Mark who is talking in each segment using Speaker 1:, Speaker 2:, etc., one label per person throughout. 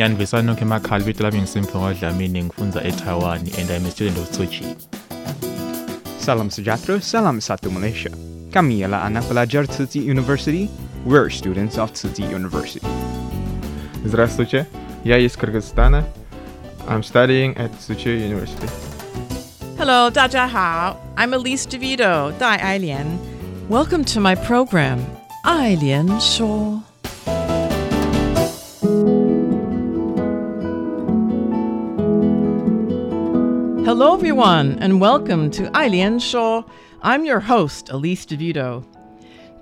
Speaker 1: Yani besanokho emakhaya libito lami ngisimphiwe kwadlamini ngifunza eTaiwan and I'm a student of Tzu Chi.
Speaker 2: Salam Sujatro, Salam Satu Malaysia. Kami ialah anak pelajar Tzu Chi University. We're students of Tzu Chi University.
Speaker 3: Здравствуйте, я из Кыргызстана. I'm studying at Tzu Chi University.
Speaker 4: Hello, 大家好. I'm Elise DeVito, Dai Ailian. Welcome to my program, Ailian Show. Everyone, and welcome to Ailian Shaw. I'm your host, Elise DeVito.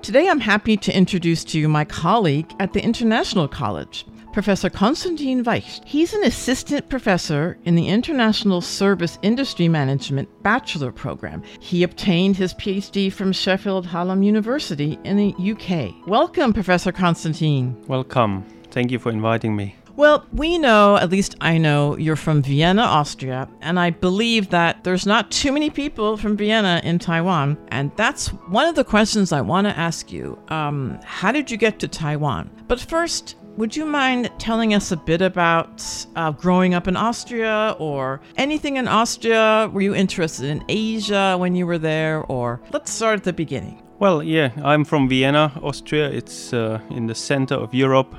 Speaker 4: Today, I'm happy to introduce to you my colleague at the International College, Professor Konstantin Weicht. He's an assistant professor in the International Service Industry Management Bachelor Program. He obtained his PhD from Sheffield Hallam University in the UK. Welcome, Professor Konstantin.
Speaker 5: Welcome. Thank you for inviting me.
Speaker 4: Well, we know, at least I know, you're from Vienna, Austria, and I believe that there's not too many people from Vienna in Taiwan. And that's one of the questions I want to ask you. Um, how did you get to Taiwan? But first, would you mind telling us a bit about uh, growing up in Austria or anything in Austria? Were you interested in Asia when you were there? Or let's start at the beginning.
Speaker 5: Well, yeah, I'm from Vienna, Austria. It's uh, in the center of Europe.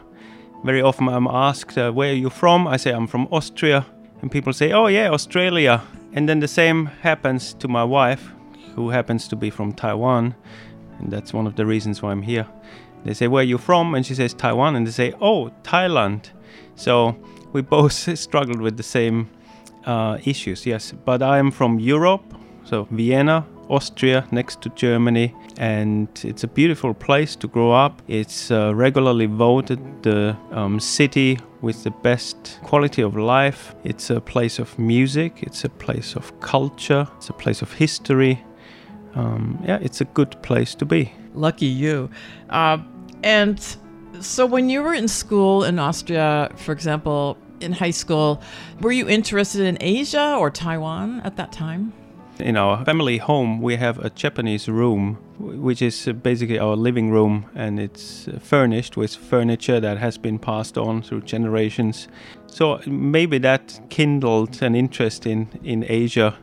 Speaker 5: Very often I'm asked, uh, Where are you from? I say, I'm from Austria. And people say, Oh, yeah, Australia. And then the same happens to my wife, who happens to be from Taiwan. And that's one of the reasons why I'm here. They say, Where are you from? And she says, Taiwan. And they say, Oh, Thailand. So we both struggled with the same uh, issues, yes. But I'm from Europe, so Vienna, Austria, next to Germany, and it's a beautiful place to grow up. It's uh, regularly voted the um, city with the best quality of life. It's a place of music, it's a place of culture, it's a place of history. Um, yeah, it's a good place to be.
Speaker 4: Lucky you. Uh, and so, when you were in school in Austria, for example, in high school, were you interested in Asia or Taiwan at that time?
Speaker 5: In our family home, we have a Japanese room, which is uh, basically our living room, and it's uh, furnished with furniture that has been passed on through generations. So maybe that kindled an interest in, in Asia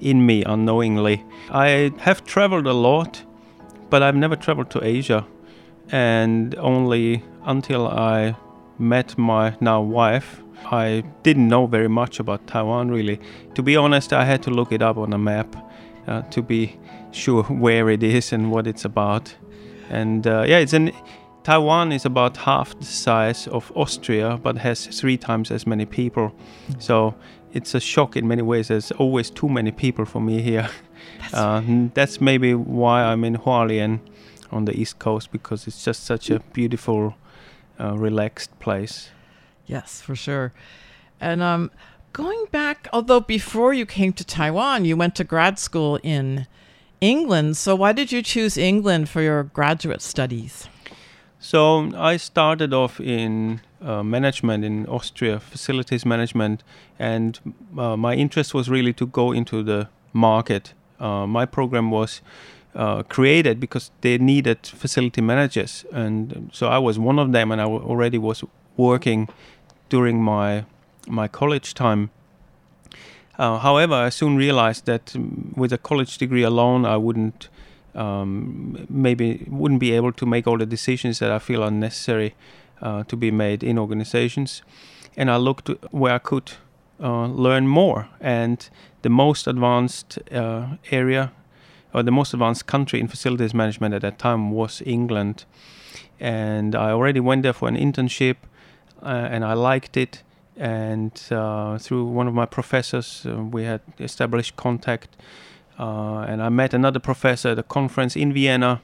Speaker 5: in me unknowingly. I have traveled a lot, but I've never traveled to Asia, and only until I met my now wife I didn't know very much about Taiwan really. To be honest, I had to look it up on a map uh, to be sure where it is and what it's about. And uh, yeah, it's an Taiwan is about half the size of Austria, but has three times as many people. So it's a shock in many ways. There's always too many people for me here. That's, uh, that's maybe why I'm in Hualien on the east coast because it's just such a beautiful, uh, relaxed place.
Speaker 4: Yes, for sure. And um, going back, although before you came to Taiwan, you went to grad school in England. So why did you choose England for your graduate studies?
Speaker 5: So I started off in uh, management in Austria, facilities management, and uh, my interest was really to go into the market. Uh, my program was uh, created because they needed facility managers, and so I was one of them, and I w- already was working during my my college time. Uh, however, I soon realized that um, with a college degree alone, I wouldn't um, maybe wouldn't be able to make all the decisions that I feel are necessary uh, to be made in organizations. And I looked where I could uh, learn more, and the most advanced uh, area or the most advanced country in facilities management at that time was England. And I already went there for an internship uh, and I liked it. And uh, through one of my professors, uh, we had established contact. Uh, and I met another professor at a conference in Vienna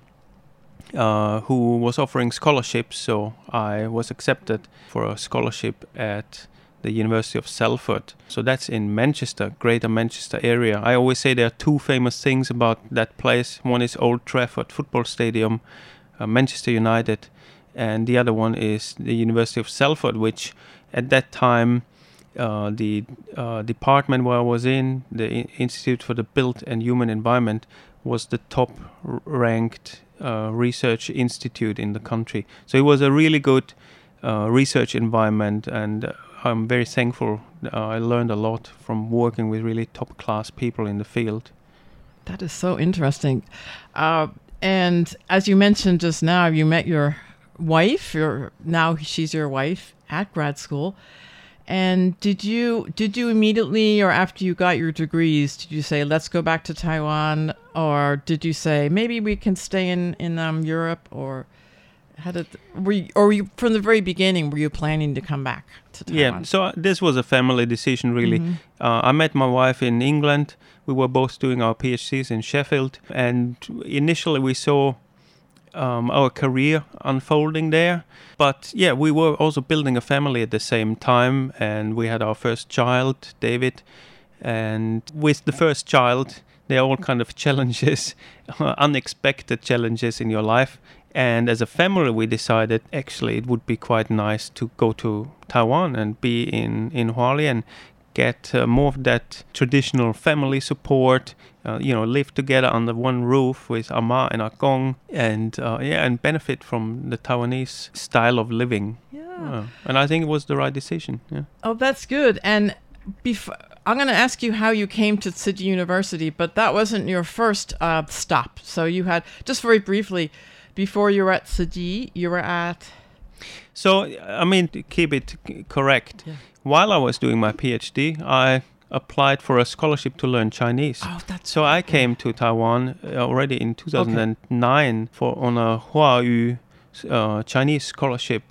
Speaker 5: uh, who was offering scholarships. So I was accepted for a scholarship at the University of Salford. So that's in Manchester, Greater Manchester area. I always say there are two famous things about that place. One is Old Trafford Football Stadium, uh, Manchester United, and the other one is the University of Salford, which at that time uh, the uh, department where I was in, the Institute for the Built and Human Environment, was the top ranked uh, research institute in the country. So it was a really good uh, research environment, and uh, I'm very thankful. Uh, I learned a lot from working with really top class people in the field.
Speaker 4: That is so interesting. Uh, and as you mentioned just now, you met your wife. Your now she's your wife at grad school. And did you did you immediately or after you got your degrees did you say let's go back to Taiwan or did you say maybe we can stay in in um, Europe or how did were you, or were you from the very beginning were you planning to come back to Taiwan?
Speaker 5: Yeah, so uh, this was a family decision, really.
Speaker 4: Mhm.
Speaker 5: Uh, I met my wife in England. We were both doing our PhDs in Sheffield, and initially we saw um, our career unfolding there. But yeah, we were also building a family at the same time, and we had our first child, David. And with the first child, there are all kind of challenges, unexpected challenges in your life. And as a family, we decided actually it would be quite nice to go to Taiwan and be in in Hualien, get uh, more of that traditional family support. Uh, you know, live together under one roof with Ama and Akong, and uh, yeah, and benefit from the Taiwanese style of living.
Speaker 4: Yeah.
Speaker 5: and I think it was the right decision. Yeah.
Speaker 4: Oh, that's good. And before I'm going to ask you how you came to Tzu Chi University, but that wasn't your first uh, stop. So you had just very briefly before you were at Tzu Chi, you were at
Speaker 5: So, I mean, to keep it correct, while I was doing my PhD, I applied for a scholarship to learn Chinese.
Speaker 4: Oh, that's
Speaker 5: so I came to Taiwan uh, already in 2009 for on a Huayu uh, Chinese scholarship.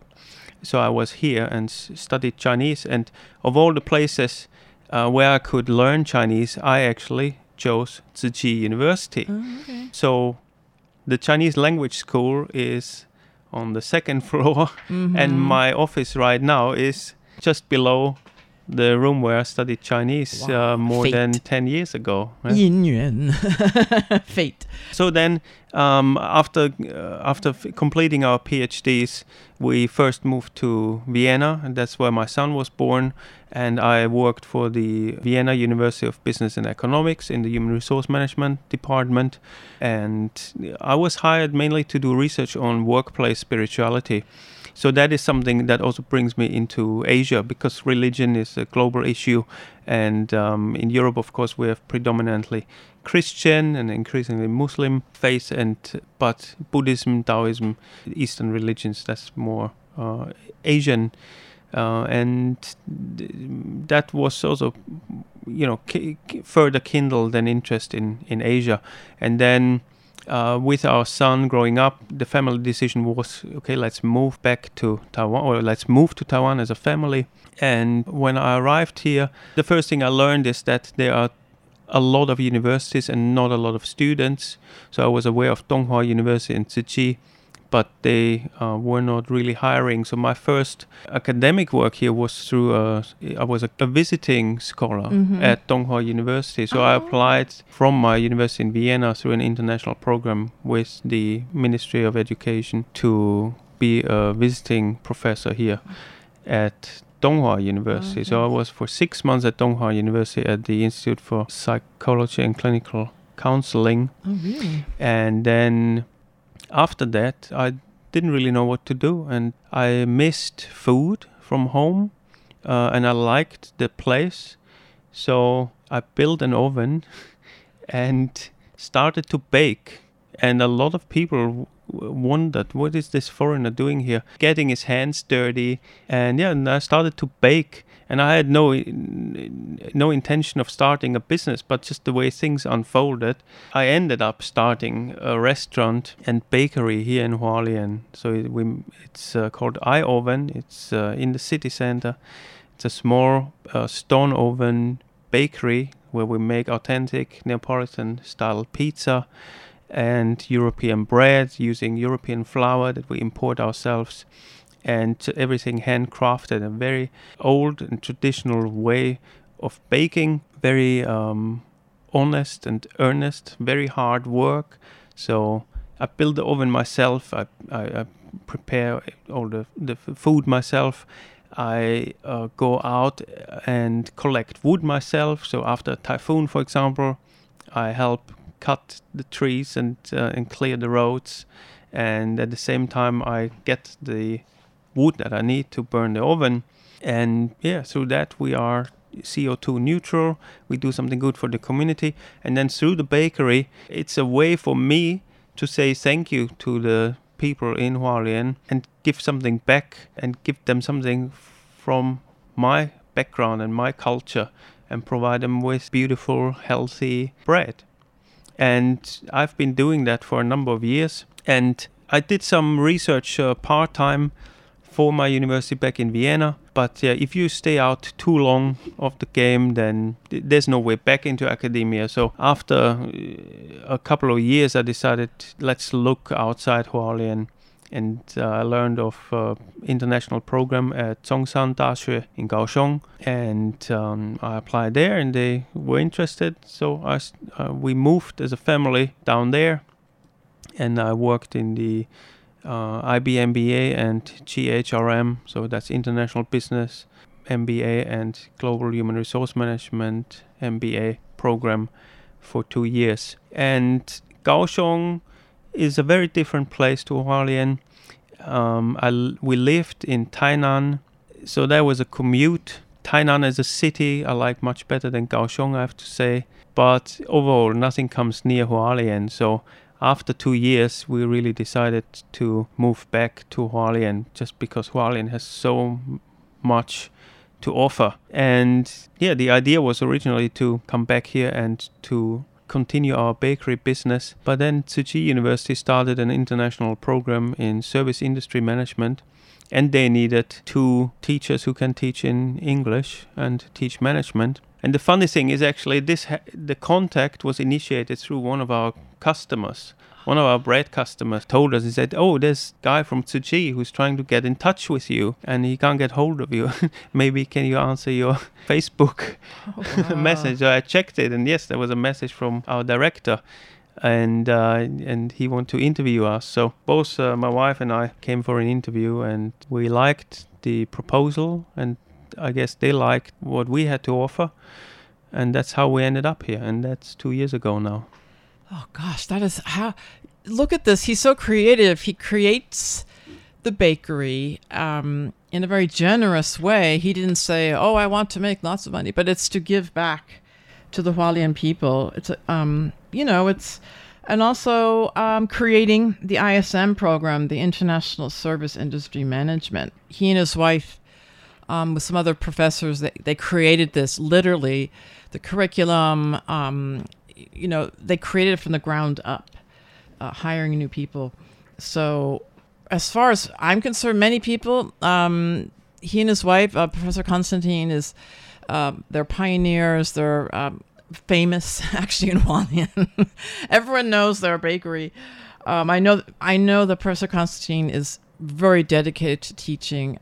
Speaker 5: So I was here and s- studied Chinese, and of all the places uh, where I could learn Chinese, I actually chose Tzu University.
Speaker 4: okay.
Speaker 5: So the Chinese language school is on the second floor,
Speaker 4: Mhm.
Speaker 5: and my office right now is just below the room where I studied Chinese
Speaker 4: Wow.
Speaker 5: uh, more
Speaker 4: Fate.
Speaker 5: than 10 years ago.
Speaker 4: 缘 fate.
Speaker 5: So then, um, after uh, after f- completing our PhDs, we first moved to Vienna, and that's where my son was born. And I worked for the Vienna University of Business and Economics in the Human Resource Management department, and I was hired mainly to do research on workplace spirituality. So that is something that also brings me into Asia because religion is a global issue, and um, in Europe, of course, we have predominantly Christian and increasingly Muslim faith, and but Buddhism, Taoism, Eastern religions that's more uh, Asian, uh, and th- that was also you know ki- ki- further kindled an interest in in Asia, and then. Uh, with our son growing up, the family decision was okay, let's move back to Taiwan, or let's move to Taiwan as a family. And when I arrived here, the first thing I learned is that there are a lot of universities and not a lot of students. So I was aware of Donghua University in Tzu but they uh, were not really hiring. So my first academic work here was through a, I was a, a visiting scholar
Speaker 4: Mhm.
Speaker 5: at Donghua University. So I
Speaker 4: Oh.
Speaker 5: applied from my university in Vienna through an international program with the Ministry of Education to be a visiting professor here at Donghua University. So I was for six months at Donghua University at the Institute for Psychology and Clinical Counseling.
Speaker 4: Oh, really?
Speaker 5: And then after that, I didn't really know what to do, and I missed food from home, uh, and I liked the place, so I built an oven and started to bake. And a lot of people wondered, what is this foreigner doing here? Getting his hands dirty, and yeah, and I started to bake. And I had no no intention of starting a business, but just the way things unfolded, I ended up starting a restaurant and bakery here in Hualien. So it, we, it's uh, called I Oven. It's uh, in the city center. It's a small uh, stone oven bakery where we make authentic Neapolitan style pizza and European bread using European flour that we import ourselves and everything handcrafted a very old and traditional way of baking very um, honest and earnest very hard work. So i build the oven myself i, I, I prepare all the, the food myself. I uh, go out and collect wood myself. So after a typhoon for example i help cut the trees and uh, and clear the roads. And at the same time i get the wood that I need to burn the oven. And yeah, through that we are CO2 neutral. We do something good for the community. And then through the bakery, it's a way for me to say thank you to the people in Hualien and give something back and give them something from my background and my culture and provide them with beautiful, healthy bread. And I've been doing that for a number of years. And I did some research uh, part time for my university back in Vienna. But yeah, if you stay out too long of the game, then there's no way back into academia. So after uh, a couple of years, I decided let's look outside Hualien. And uh, I learned of uh, international program at Zhongshan Daxue in Kaohsiung, and um, I applied there, and they were interested. So I, uh, we moved as a family down there, and I worked in the uh, IB MBA and GHRM, so that's International Business MBA and Global Human Resource Management MBA program for two years. And Kaohsiung is a very different place to Hualien. Um, I, we lived in Tainan, so there was a commute. Tainan as a city I like much better than Kaohsiung, I have to say. But overall, nothing comes near Hualien, so after two years, we really decided to move back to Hualien just because Hualien has so much to offer. And yeah, the idea was originally to come back here and to continue our bakery business. But then Tzu Chi University started an international program in service industry management. And they needed two teachers who can teach in English and teach management. And the funny thing is actually this ha- the contact was initiated through one of our customers. One of our bread customers told us, he said, Oh, there's guy from Tzu Chi who's trying to get in touch with you and he can't get hold of you. Maybe can you answer your Facebook oh, wow. message? So I checked it and yes, there was a message from our director and uh, and he wanted to interview us. So both uh, my wife and I came for an interview, and we liked the proposal, and I guess they liked what we had to offer, and that's how we ended up here. And that's two years ago now.
Speaker 4: Oh gosh, that is how. Look at this. He's so creative. He creates the bakery um, in a very generous way. He didn't say, "Oh, I want to make lots of money," but it's to give back to the Hualien people. It's um, you know, it's and also um, creating the ISM program, the International Service Industry Management. He and his wife, um, with some other professors, they, they created this literally, the curriculum, um, you know, they created it from the ground up, uh, hiring new people. So, as far as I'm concerned, many people, um, he and his wife, uh, Professor Constantine, is uh, they're pioneers. They're um, famous actually in Hualien. Everyone knows their bakery. Um, I know. I know that Professor Constantine is very dedicated to teaching.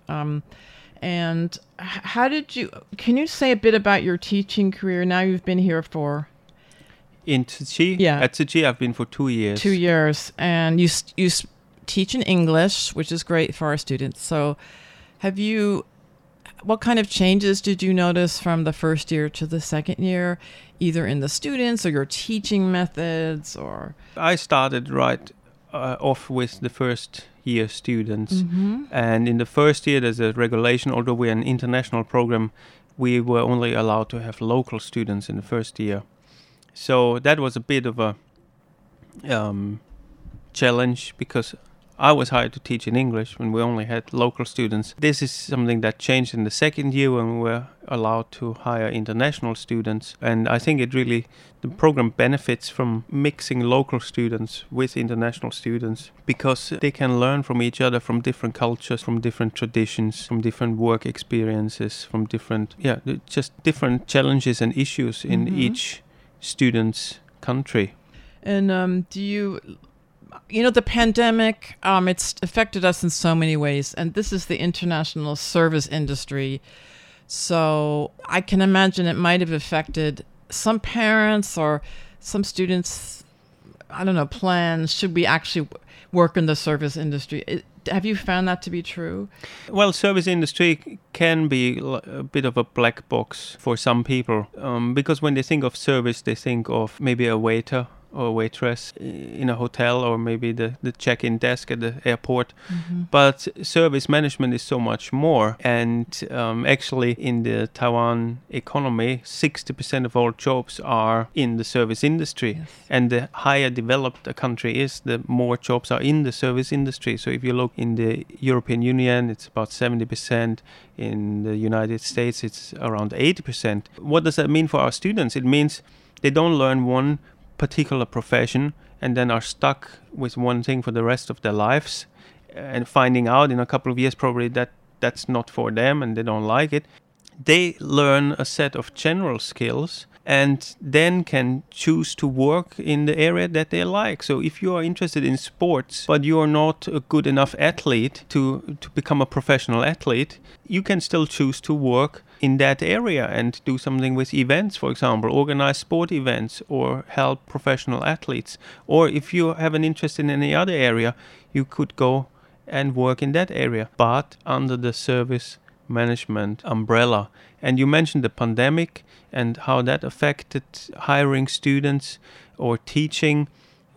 Speaker 4: And how did you? Can you say a bit about your teaching career? Now you've been here for
Speaker 5: in Tzu
Speaker 4: Yeah.
Speaker 5: At Tzu I've been for two years.
Speaker 4: Two years. And you, you teach in English, which is great for our students. So, have you, what kind of changes did you notice from the first year to the second year, either in the students or your teaching methods or?
Speaker 5: I started right uh, off with the first year students.
Speaker 4: Mm-hmm.
Speaker 5: And in the first year, there's a regulation, although we're an international program, we were only allowed to have local students in the first year. So that was a bit of a um, challenge because I was hired to teach in English when we only had local students. This is something that changed in the second year when we were allowed to hire international students. And I think it really, the program benefits from mixing local students with international students because they can learn from each other from different cultures, from different traditions, from different work experiences, from different, yeah, just different challenges and issues in
Speaker 4: Mhm.
Speaker 5: each student's country.
Speaker 4: And um, do you, you know, the pandemic, um, it's affected us in so many ways, and this is the international service industry. So I can imagine it might have affected some parents or some students. I don't know plans. Should we actually work in the service industry? It, have you found that to be true?
Speaker 5: Well, service industry can be a bit of a black box for some people um, because when they think of service, they think of maybe a waiter or waitress in a hotel or maybe the, the check-in desk at the airport.
Speaker 4: Mhm.
Speaker 5: But service management is so much more. And um, actually, in the Taiwan economy, 60% of all jobs are in the service industry. And the higher developed a country is, the more jobs are in the service industry. So if you look in the European Union, it's about 70%. In the United States, it's around 80%. What does that mean for our students? It means they don't learn one particular profession and then are stuck with one thing for the rest of their lives and finding out in a couple of years probably that that's not for them and they don't like it they learn a set of general skills and then can choose to work in the area that they like. So if you are interested in sports but you are not a good enough athlete to to become a professional athlete, you can still choose to work in that area and do something with events, for example, organize sport events or help professional athletes. Or if you have an interest in any other area, you could go and work in that area, but under the service management umbrella. And you mentioned the pandemic and how that affected hiring students or teaching.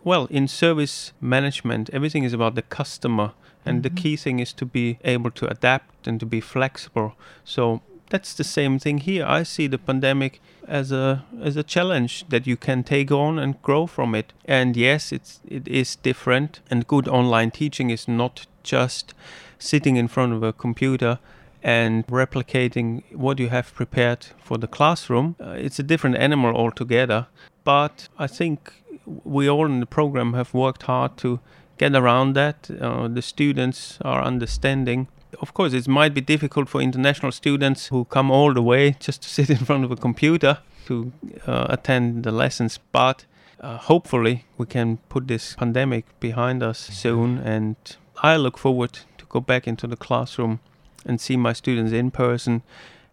Speaker 5: Well, in service management, everything is about the customer, and the mm-hmm. key thing is to be able to adapt and to be flexible. So that's the same thing here. I see the pandemic as a as a challenge that you can take on and grow from it. And yes, it's it is different. And good online teaching is not just sitting in front of a computer and replicating what you have prepared for the classroom. Uh, it's a different animal altogether. But I think we all in the program have worked hard to get around that. Uh, the students are understanding. Of course, it might be difficult for international students who come all the way just to sit in front of a computer to uh, attend the lessons, but uh, hopefully we can put this pandemic behind us soon. And I look forward to go back into the classroom and see my students in person,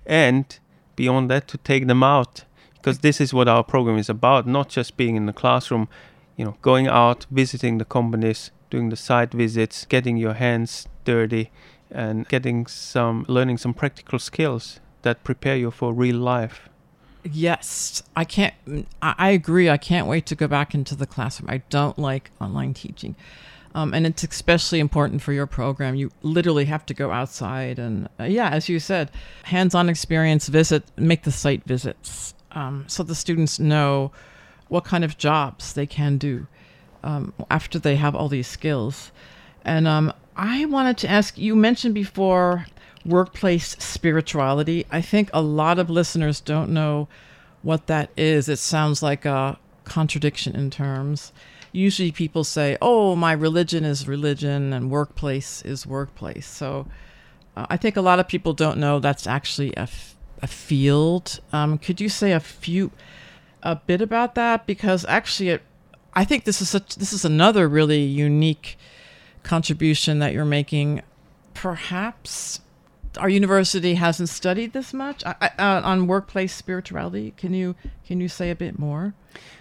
Speaker 5: and beyond that, to take them out because this is what our program is about not just being in the classroom you know going out visiting the companies doing the site visits getting your hands dirty and getting some learning some practical skills that prepare you for real life
Speaker 4: Yes, I can't. I, agree. I can't wait to go back into the classroom. I don't like online teaching, um, and it's especially important for your program. You literally have to go outside, and uh, yeah, as you said, hands-on experience. Visit, make the site visits, um, so the students know what kind of jobs they can do um, after they have all these skills. And um, I wanted to ask. You mentioned before workplace spirituality. I think a lot of listeners don't know what that is. It sounds like a contradiction in terms. Usually people say, oh, my religion is religion and workplace is workplace. So uh, I think a lot of people don't know that's actually a, f- a field. Um, could you say a few, a bit about that? Because actually, it, I think this is such, this is another really unique contribution that you're making. Perhaps our university hasn't studied this much I, I, uh, on workplace spirituality. Can you can you say a bit more?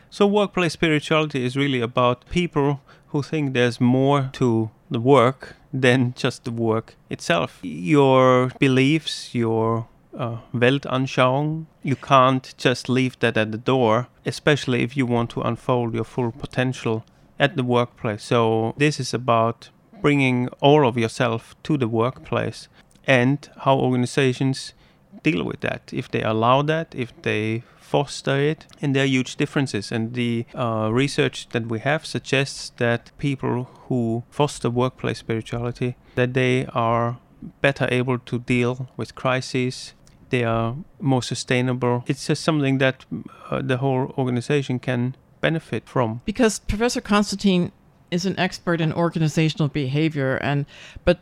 Speaker 5: So workplace spirituality is really about people who think there's more to the work than just the work itself. Your beliefs, your uh, Weltanschauung, you can't just leave that at the door, especially if you want to unfold your full potential at the workplace. So this is about bringing all of yourself to the workplace and how organizations deal with that, if they allow that, if they foster it, and there are huge differences. And the uh, research that we have suggests that people who foster workplace spirituality that they are better able to deal with crises. They are more sustainable. It's just something that uh, the whole organization can benefit from.
Speaker 4: Because Professor Constantine is an expert in organizational behavior, and but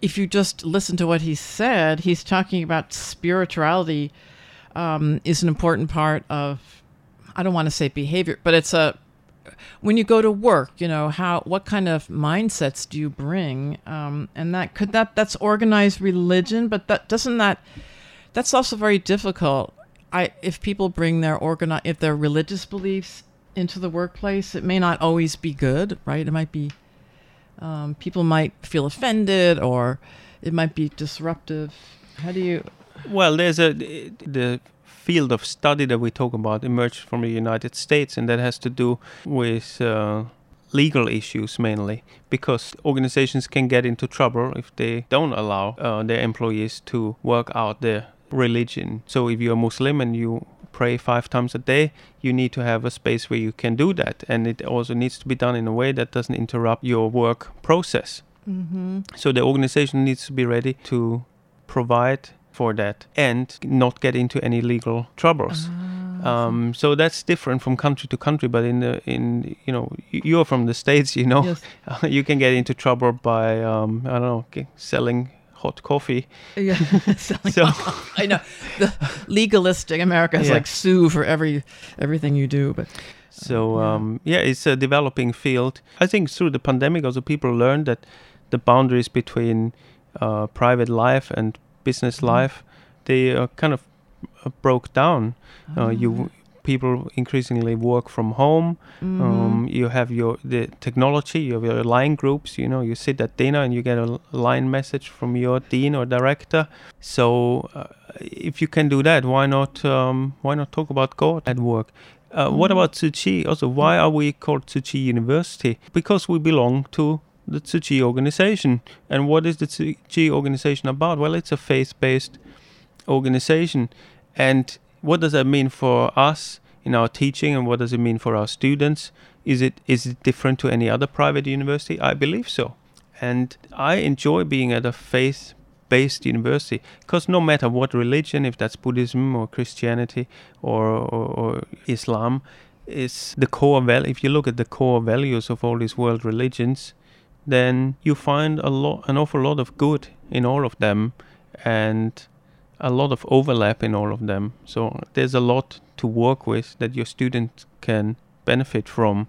Speaker 4: if you just listen to what he said, he's talking about spirituality um, is an important part of. I don't want to say behavior, but it's a when you go to work, you know how what kind of mindsets do you bring, um, and that could that that's organized religion, but that doesn't that that's also very difficult. I if people bring their organi- if their religious beliefs into the workplace, it may not always be good, right? It might be um, people might feel offended, or it might be disruptive. How do you?
Speaker 5: Well, there's a the field of study that we talk about emerged from the United States, and that has to do with uh, legal issues mainly, because organizations can get into trouble if they don't allow uh, their employees to work out their religion. So if you're a Muslim and you pray five times a day, you need to have a space where you can do that, and it also needs to be done in a way that doesn't interrupt your work process.
Speaker 4: Mm-hmm.
Speaker 5: So the organization needs to be ready to provide for that and not get into any legal troubles.
Speaker 4: Ah,
Speaker 5: Um, so that's different from country to country. But in the in you know you're from the states, you know,
Speaker 4: Yes.
Speaker 5: you can get into trouble by um, I don't know selling hot coffee.
Speaker 4: Yeah, selling
Speaker 5: So-
Speaker 4: I know the legalistic America is
Speaker 5: Yeah.
Speaker 4: like sue for every everything you do, but
Speaker 5: So um, yeah, it's a developing field. I think through the pandemic, also people learned that the boundaries between uh, private life and business
Speaker 4: Mhm.
Speaker 5: life they uh, kind of uh, broke down. Uh,
Speaker 4: Ah.
Speaker 5: you people increasingly work from home.
Speaker 4: Mhm.
Speaker 5: Um, you have your the technology. You have your line groups. You know, you sit at dinner and you get a line message from your dean or director. So uh, if you can do that, why not? Um, why not talk about God at work? Uh, What
Speaker 4: Mhm.
Speaker 5: about Tzu Chi? Also, why are we called Tzu Chi University? Because we belong to the Tzu Chi organization. And what is the Tzu Chi organization about? Well, it's a faith-based organization. And what does that mean for us in our teaching, and what does it mean for our students? Is it is it different to any other private university? I believe so. And I enjoy being at a faith based university because no matter what religion, if that's Buddhism or Christianity or, or, or Islam, is the core val. If you look at the core values of all these world religions, then you find a lot, an awful lot of good in all of them, and a lot of overlap in all of them. So there's a lot to work with that your students can benefit from.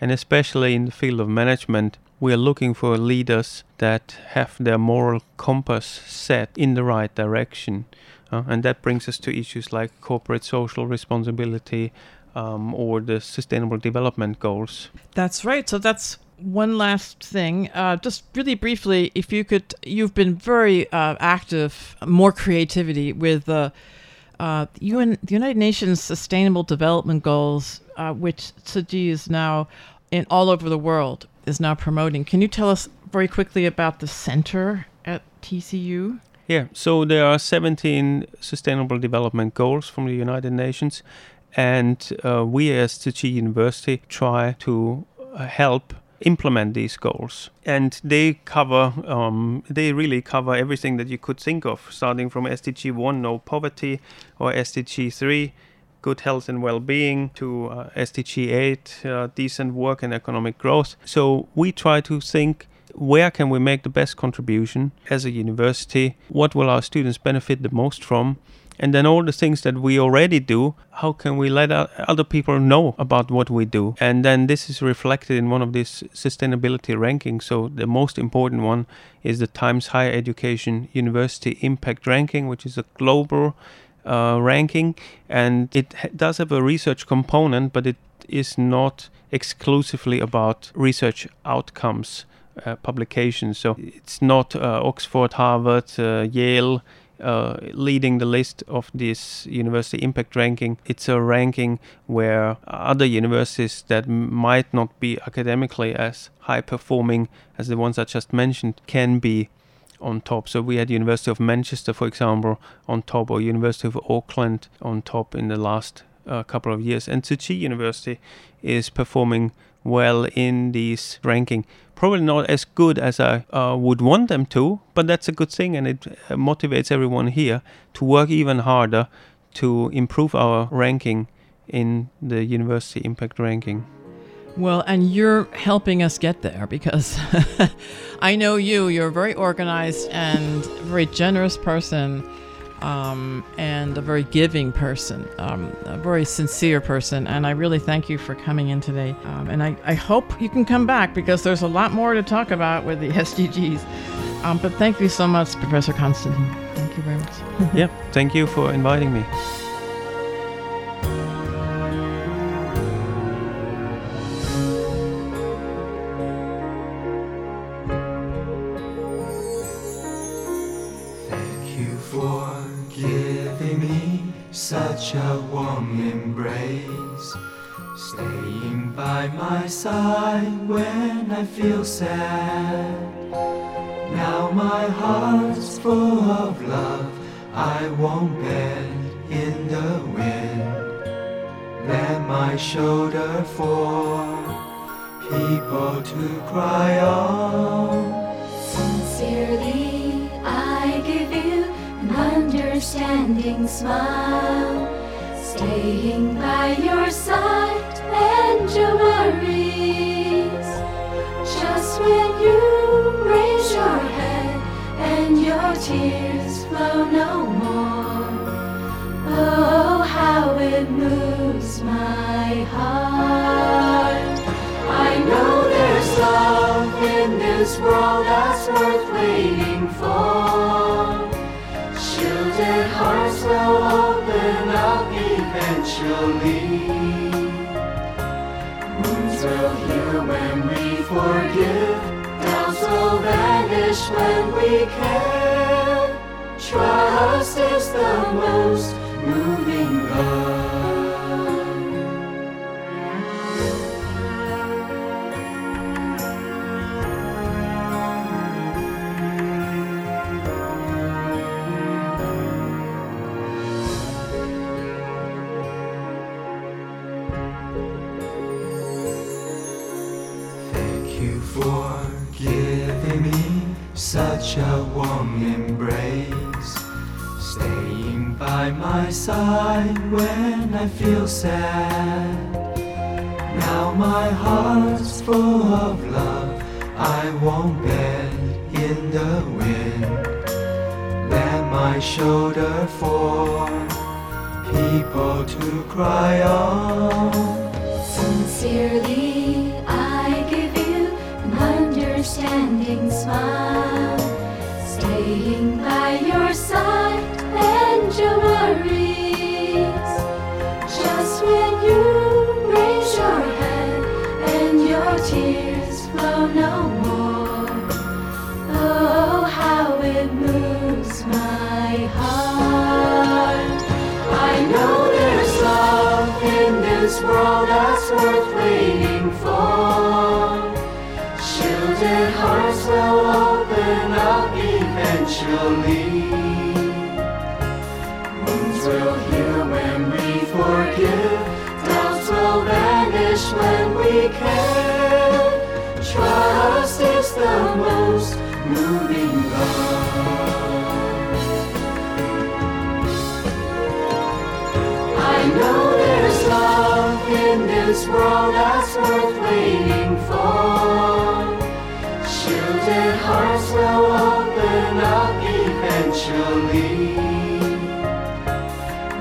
Speaker 5: And especially in the field of management, we are looking for leaders that have their moral compass set in the right direction. Uh, and that brings us to issues like corporate social responsibility um, or the sustainable development goals.
Speaker 4: That's right. So that's one last thing. Uh, just really briefly, if you could, you've been very uh, active, more creativity with the uh, UN, the United Nations Sustainable Development Goals, uh, which Tzu Chi is now in all over the world is now promoting. Can you tell us very quickly about the center at TCU?
Speaker 5: Yeah, so there are 17 sustainable development goals from the United Nations, and uh, we as Tzu Chi University try to uh, help implement these goals. And they cover, um, they really cover everything that you could think of, starting from SDG 1, no poverty, or SDG 3, good health and well-being to uh, SDG 8, uh, decent work and economic growth. So we try to think where can we make the best contribution as a university? What will our students benefit the most from? And then all the things that we already do, how can we let other people know about what we do? And then this is reflected in one of these sustainability rankings. So the most important one is the Times Higher Education University Impact Ranking, which is a global uh, ranking, and it does have a research component, but it is not exclusively about research outcomes. Uh, publications, so it's not uh, Oxford, Harvard, uh, Yale uh, leading the list of this university impact ranking. It's a ranking where other universities that might not be academically as high performing as the ones I just mentioned can be on top. So we had University of Manchester, for example, on top, or University of Auckland on top in the last uh, couple of years. And Tzu Chi University is performing well in these ranking. Probably not as good as I uh, would want them to, but that's a good thing, and it uh, motivates everyone here to work even harder to improve our ranking in the university impact ranking.
Speaker 4: Well, and you're helping us get there because I know you. You're a very organized and very generous person, um, and a very giving person, um, a very sincere person. And I really thank you for coming in today. Um, and I, I hope you can come back because there's a lot more to talk about with the SDGs. Um, but thank you so much, Professor Constantine. Thank you very much.
Speaker 5: yeah, thank you for inviting me.
Speaker 6: Sad. Now my heart's full of love, I won't bend in the wind. Let my shoulder for people to cry on.
Speaker 7: Sincerely, I give you an understanding smile, staying by your side and your. Just when you raise your head and your tears flow no more. Oh, how it moves my heart. I know there's love in this world that's worth waiting for. Shielded hearts will open up eventually. Wounds will heal when forgive. Doubts will vanish when we care. Trust is the most by my side when I feel sad. Now my heart's full of love, I won't bend in the wind. Let my shoulder for people to cry on. Sincerely, I give you an understanding smile, staying by your side this world that's worth waiting for. Shielded hearts will open up eventually. Wounds will heal when we forgive. Doubts will vanish when we care. Trust is the most moving love. This world that's worth waiting for. Shielded hearts will open up eventually.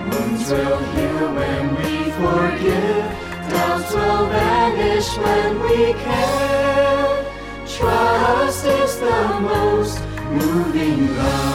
Speaker 7: Wounds will heal when we forgive. Doubts will vanish when we care. Trust is the most moving love.